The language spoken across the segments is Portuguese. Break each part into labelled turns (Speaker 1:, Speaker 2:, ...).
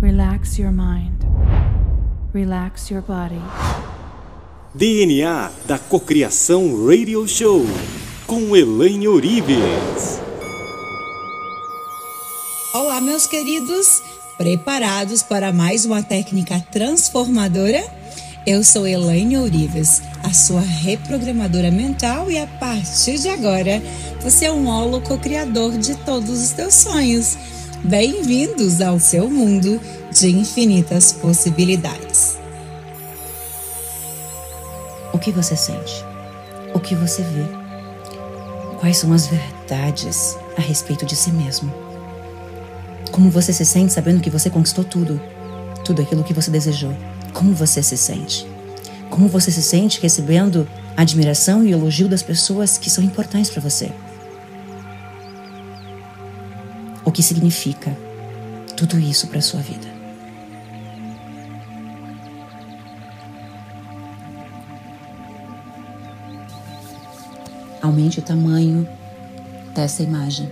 Speaker 1: Relax your mind. Relax your body.
Speaker 2: DNA da Cocriação Radio Show com Elaine Orives.
Speaker 3: Olá, meus queridos, preparados para mais uma técnica transformadora? Eu sou Elaine Ourives, a sua reprogramadora mental, e a partir de agora você é um holo co-criador de todos os teus sonhos. Bem-vindos ao seu mundo de infinitas possibilidades. O que você sente? O que você vê? Quais são as verdades a respeito de si mesmo? Como você se sente sabendo que você conquistou tudo? Tudo aquilo que você desejou. Como você se sente? Como você se sente recebendo admiração e elogio das pessoas que são importantes para você? O que significa tudo isso para sua vida? Aumente o tamanho dessa imagem.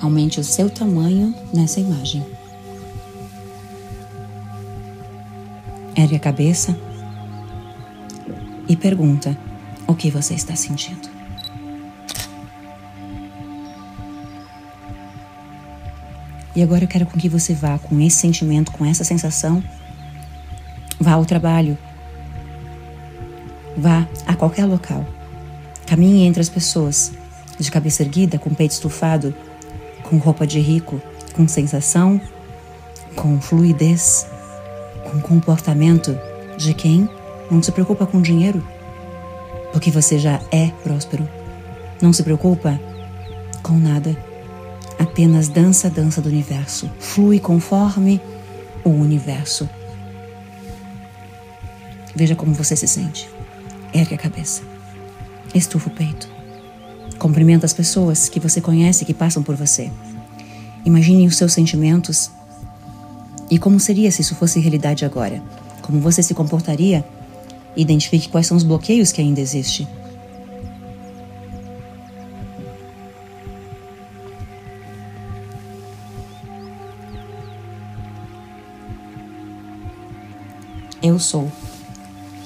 Speaker 3: Aumente o seu tamanho nessa imagem. Ergue a cabeça e pergunta o que você está sentindo. E agora eu quero com que você vá com esse sentimento, com essa sensação, vá ao trabalho, vá a qualquer local, caminhe entre as pessoas, de cabeça erguida, com peito estufado, com roupa de rico, com sensação, com fluidez, com comportamento de quem não se preocupa com dinheiro, porque você já é próspero. Não se preocupa com nada. Apenas dança a dança do universo. Flui conforme o universo. Veja como você se sente. Ergue a cabeça. Estufa o peito. Cumprimenta as pessoas que você conhece que passam por você. Imagine os seus sentimentos e como seria se isso fosse realidade agora. Como você se comportaria Identifique quais são os bloqueios que ainda existem. Eu sou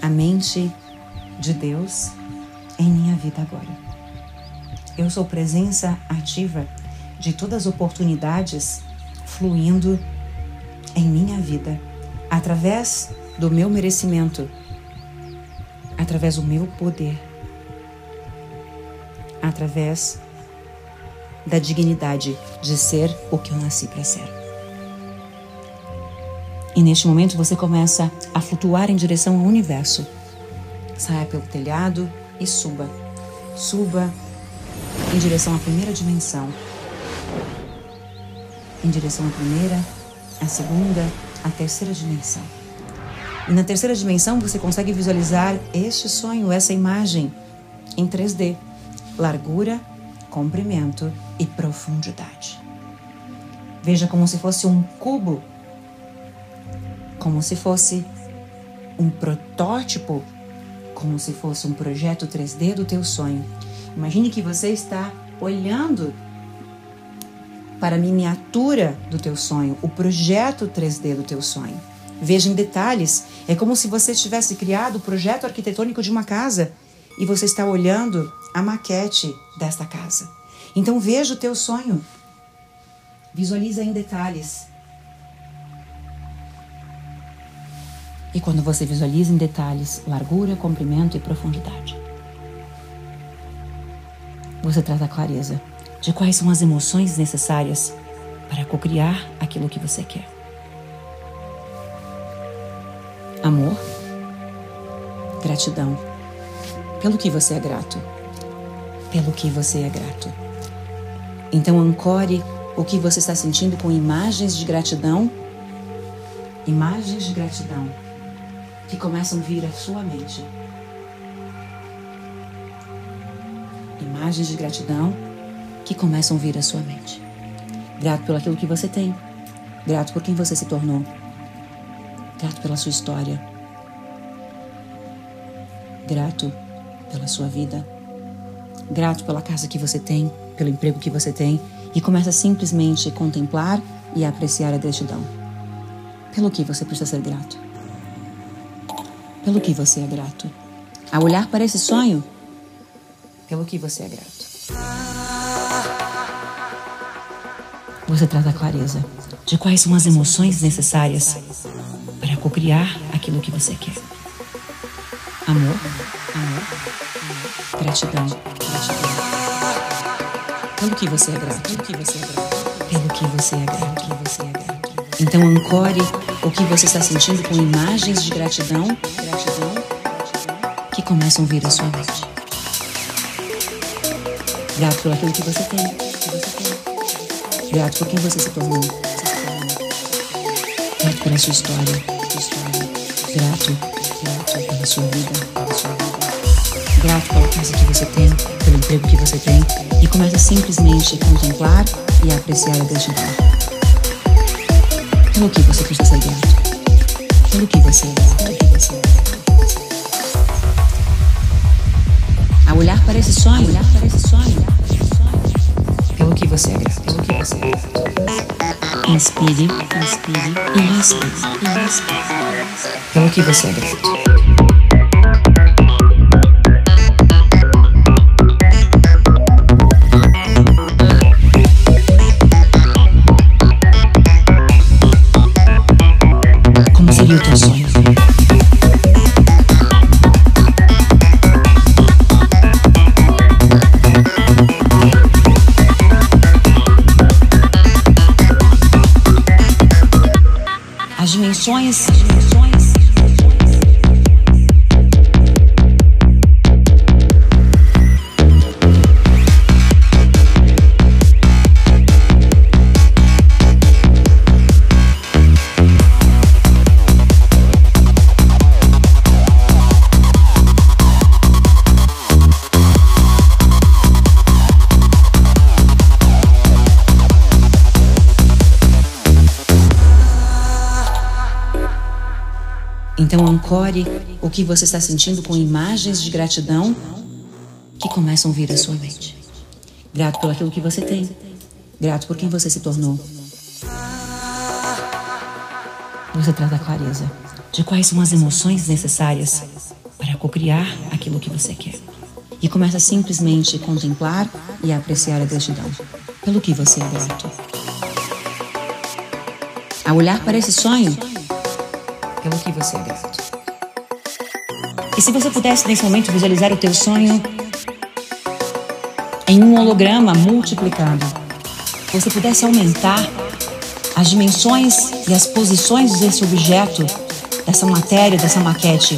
Speaker 3: a mente de Deus em minha vida agora. Eu sou presença ativa de todas as oportunidades fluindo em minha vida através do meu merecimento através do meu poder, através da dignidade de ser o que eu nasci para ser. E neste momento você começa a flutuar em direção ao universo. Saia pelo telhado e suba. Suba em direção à primeira dimensão. Em direção à primeira, à segunda, à terceira dimensão. E na terceira dimensão você consegue visualizar este sonho, essa imagem em 3D: largura, comprimento e profundidade. Veja como se fosse um cubo, como se fosse um protótipo, como se fosse um projeto 3D do teu sonho. Imagine que você está olhando para a miniatura do teu sonho, o projeto 3D do teu sonho. Veja em detalhes. É como se você tivesse criado o projeto arquitetônico de uma casa e você está olhando a maquete desta casa. Então veja o teu sonho. Visualiza em detalhes. E quando você visualiza em detalhes largura, comprimento e profundidade, você traz a clareza de quais são as emoções necessárias para cocriar aquilo que você quer. amor, gratidão. Pelo que você é grato. Pelo que você é grato. Então ancore o que você está sentindo com imagens de gratidão. Imagens de gratidão que começam a vir à sua mente. Imagens de gratidão que começam a vir à sua mente. Grato pelo aquilo que você tem. Grato por quem você se tornou Grato pela sua história. Grato pela sua vida. Grato pela casa que você tem, pelo emprego que você tem. E começa simplesmente a contemplar e a apreciar a gratidão. Pelo que você precisa ser grato? Pelo que você é grato? A olhar para esse sonho, pelo que você é grato? Você traz a clareza de quais são as emoções necessárias para cocriar aquilo que você quer. Amor, amor, gratidão, gratidão. Pelo que você é grato, pelo que você é grato, pelo que você é grato, é. Então ancore o que você está sentindo com imagens de gratidão, que começam a vir à sua mente. Grato por aquilo que você tem. Grato por quem você se tornou. Grato pela sua história. Grato, grato pela sua vida. Grato pela casa que você tem, pelo emprego que você tem. E começa simplesmente a contemplar e a apreciar a gratidão. Pelo que você ser grato. Pelo que você é. A olhar para esse sonho, olhar para esse sonho, pelo que você é grato, pelo que você é grato. Inspire, inspire e respire. Pelo que você é grato. O que você está sentindo com imagens de gratidão que começam a vir à sua mente. Grato por aquilo que você tem. Grato por quem você se tornou. Você traz a clareza de quais são as emoções necessárias para cocriar aquilo que você quer. E começa simplesmente a contemplar e a apreciar a gratidão pelo que você é grato. A olhar para esse sonho, pelo que você é grato. E se você pudesse nesse momento visualizar o teu sonho em um holograma multiplicado, você pudesse aumentar as dimensões e as posições desse objeto, dessa matéria, dessa maquete,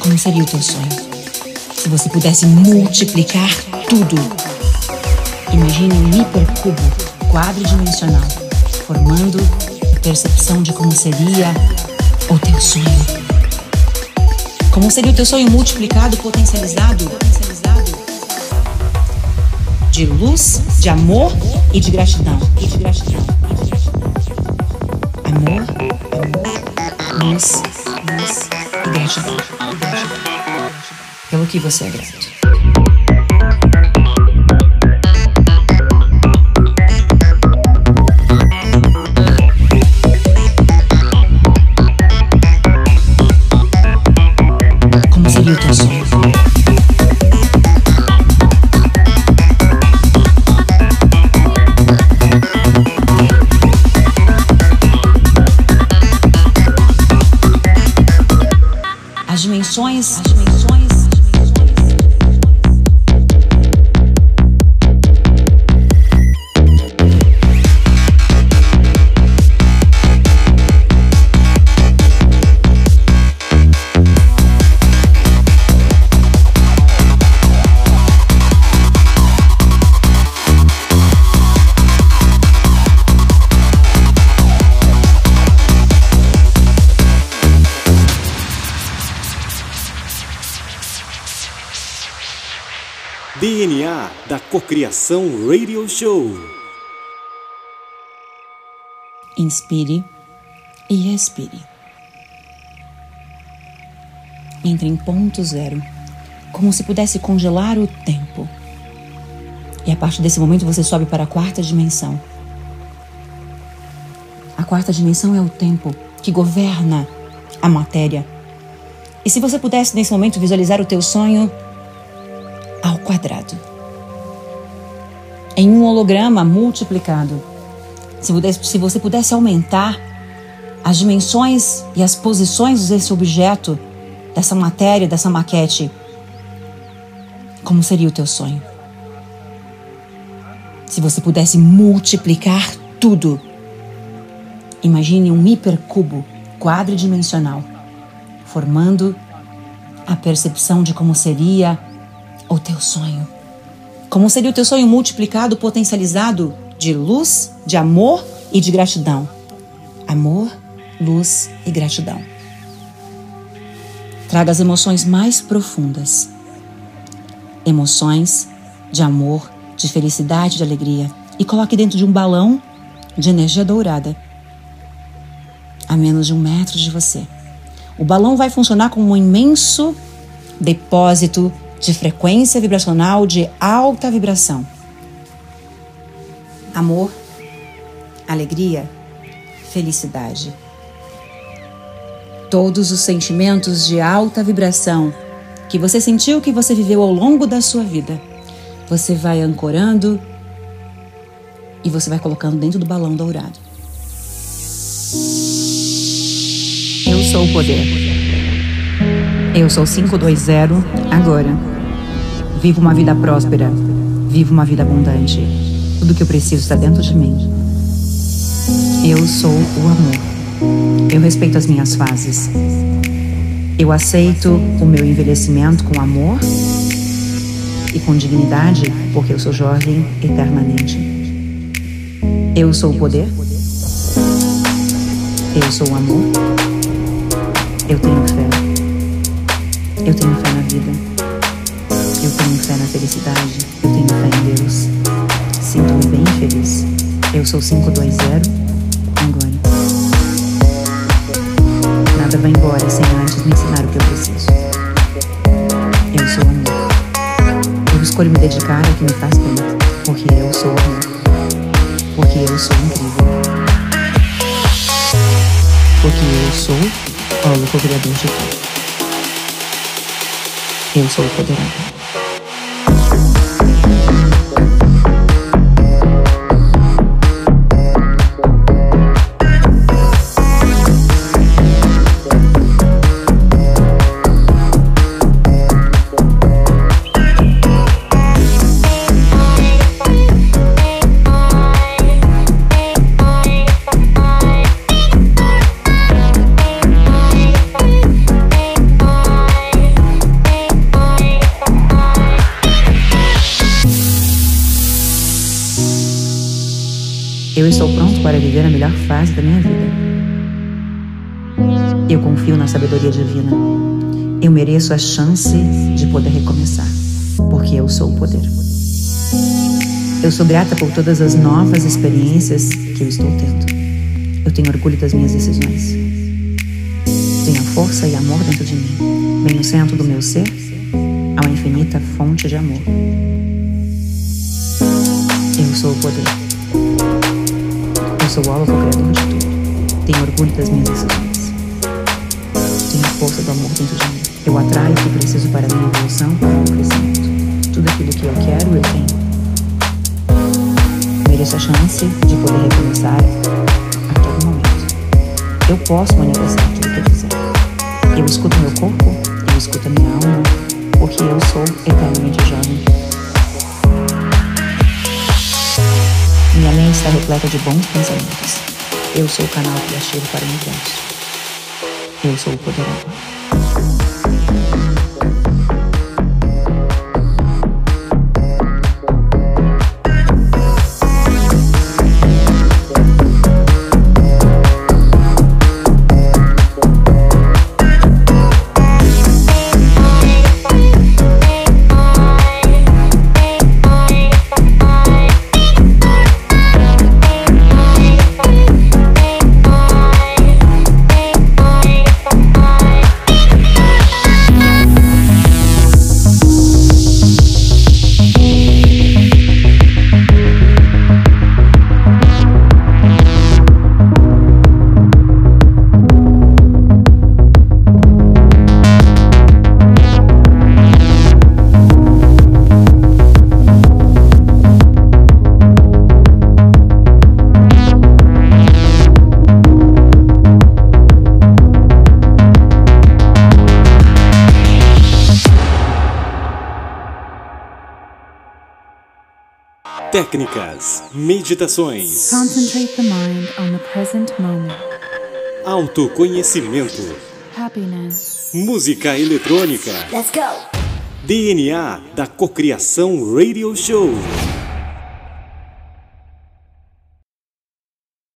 Speaker 3: como seria o teu sonho? Se você pudesse multiplicar tudo. Imagine um hipercubo quadridimensional, formando a percepção de como seria o teu sonho. Como seria o teu sonho multiplicado, potencializado? De luz, de amor e de gratidão. E de gratidão. Amor, amor, luz, luz e gratidão. Pelo que você é grato. Como
Speaker 2: Cocriação Radio Show.
Speaker 3: Inspire e expire. Entre em ponto zero, como se pudesse congelar o tempo. E a partir desse momento você sobe para a quarta dimensão. A quarta dimensão é o tempo que governa a matéria. E se você pudesse nesse momento visualizar o teu sonho ao quadrado, em um holograma multiplicado, se, pudesse, se você pudesse aumentar as dimensões e as posições desse objeto, dessa matéria, dessa maquete, como seria o teu sonho? Se você pudesse multiplicar tudo, imagine um hipercubo quadridimensional, formando a percepção de como seria o teu sonho. Como seria o teu sonho multiplicado, potencializado de luz, de amor e de gratidão. Amor, luz e gratidão. Traga as emoções mais profundas. Emoções de amor, de felicidade, de alegria. E coloque dentro de um balão de energia dourada, a menos de um metro de você. O balão vai funcionar como um imenso depósito de frequência vibracional de alta vibração. Amor, alegria, felicidade. Todos os sentimentos de alta vibração que você sentiu que você viveu ao longo da sua vida, você vai ancorando e você vai colocando dentro do balão dourado. Eu sou o poder. Eu sou 520 agora. Vivo uma vida próspera. Vivo uma vida abundante. Tudo que eu preciso está dentro de mim. Eu sou o amor. Eu respeito as minhas fases. Eu aceito o meu envelhecimento com amor e com dignidade, porque eu sou jovem eternamente. Eu sou o poder. Eu sou o amor. Eu tenho fé. Eu tenho fé na vida. Eu tenho fé na felicidade. Eu tenho fé em Deus. Sinto-me bem feliz. Eu sou 520 agora. Nada vai embora sem antes me ensinar o que eu preciso. Eu sou amor. Eu escolho me dedicar ao que me faz bem, porque eu sou amor. Porque eu sou incrível. Porque eu sou o único criador de tudo. Eu sou o poderoso. Para viver a melhor fase da minha vida. Eu confio na sabedoria divina. Eu mereço a chance de poder recomeçar, porque eu sou o poder. Eu sou grata por todas as novas experiências que eu estou tendo. Eu tenho orgulho das minhas decisões. Tenho força e amor dentro de mim. Bem no centro do meu ser, há uma infinita fonte de amor. Eu sou o poder. Eu sou o alvo criador de tudo. Tenho orgulho das minhas decisões. Tenho a força do amor dentro de mim. Eu atraio o que preciso para a minha evolução, o meu crescimento. Tudo aquilo que eu quero, eu tenho. Mereço a chance de poder recomeçar a todo momento. Eu posso manifestar tudo que eu quiser. Eu escuto meu corpo, eu escuto a minha alma, porque eu sou eternamente jovem. Minha mente está repleta de bons pensamentos. Eu sou o canal criativo para o universo. Eu sou o poderoso.
Speaker 2: Técnicas, meditações,
Speaker 1: Concentrate the mind on the present moment.
Speaker 2: autoconhecimento,
Speaker 1: Happiness.
Speaker 2: música eletrônica.
Speaker 4: Let's go.
Speaker 2: DNA da Cocriação Radio Show.